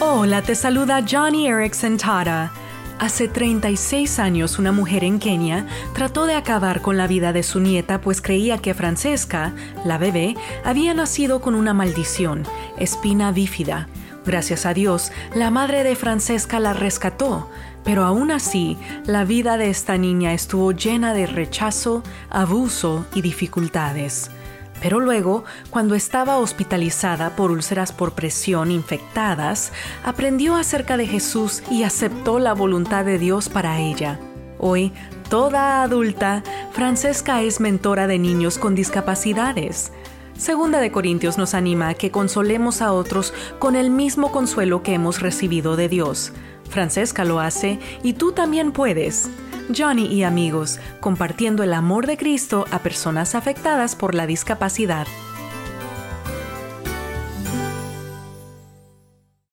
Hola, te saluda Johnny Erickson Tara. Hace 36 años una mujer en Kenia trató de acabar con la vida de su nieta pues creía que Francesca, la bebé, había nacido con una maldición, espina bífida. Gracias a Dios, la madre de Francesca la rescató, pero aún así, la vida de esta niña estuvo llena de rechazo, abuso y dificultades. Pero luego, cuando estaba hospitalizada por úlceras por presión infectadas, aprendió acerca de Jesús y aceptó la voluntad de Dios para ella. Hoy, toda adulta, Francesca es mentora de niños con discapacidades. Segunda de Corintios nos anima a que consolemos a otros con el mismo consuelo que hemos recibido de Dios. Francesca lo hace y tú también puedes. Johnny y amigos, compartiendo el amor de Cristo a personas afectadas por la discapacidad.